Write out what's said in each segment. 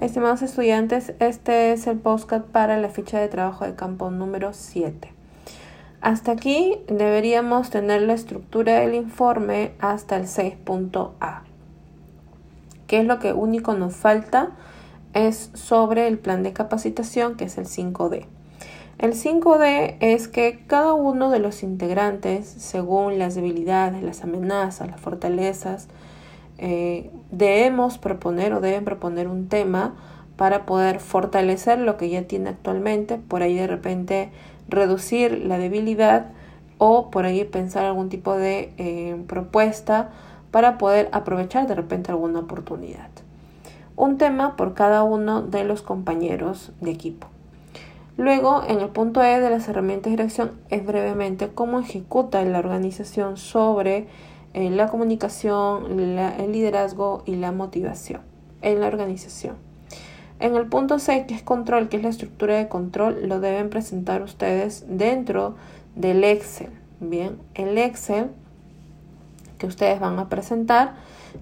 Estimados estudiantes, este es el postcard para la ficha de trabajo de campo número 7. Hasta aquí deberíamos tener la estructura del informe hasta el 6.a. ¿Qué es lo que único nos falta? Es sobre el plan de capacitación, que es el 5D. El 5D es que cada uno de los integrantes, según las debilidades, las amenazas, las fortalezas, eh, debemos proponer o deben proponer un tema para poder fortalecer lo que ya tiene actualmente, por ahí de repente reducir la debilidad o por ahí pensar algún tipo de eh, propuesta para poder aprovechar de repente alguna oportunidad. Un tema por cada uno de los compañeros de equipo. Luego, en el punto E de las herramientas de dirección es brevemente cómo ejecuta la organización sobre en la comunicación, el liderazgo y la motivación en la organización. En el punto C, que es control, que es la estructura de control, lo deben presentar ustedes dentro del Excel. Bien, el Excel que ustedes van a presentar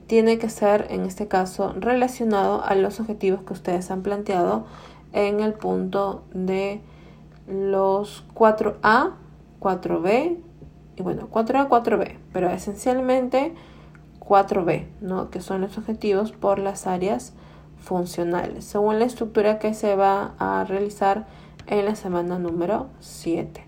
tiene que ser, en este caso, relacionado a los objetivos que ustedes han planteado en el punto de los 4A, 4B, y bueno, 4A, 4B, pero esencialmente 4B, ¿no? que son los objetivos por las áreas funcionales, según la estructura que se va a realizar en la semana número 7.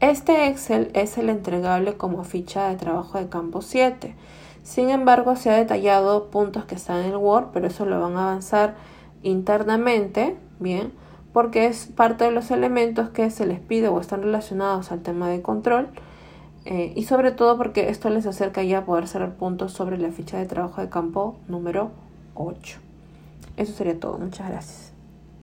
Este Excel es el entregable como ficha de trabajo de campo 7. Sin embargo, se ha detallado puntos que están en el Word, pero eso lo van a avanzar internamente, ¿bien? Porque es parte de los elementos que se les pide o están relacionados al tema de control eh, y sobre todo porque esto les acerca ya a poder cerrar puntos sobre la ficha de trabajo de campo número 8. Eso sería todo. Muchas gracias.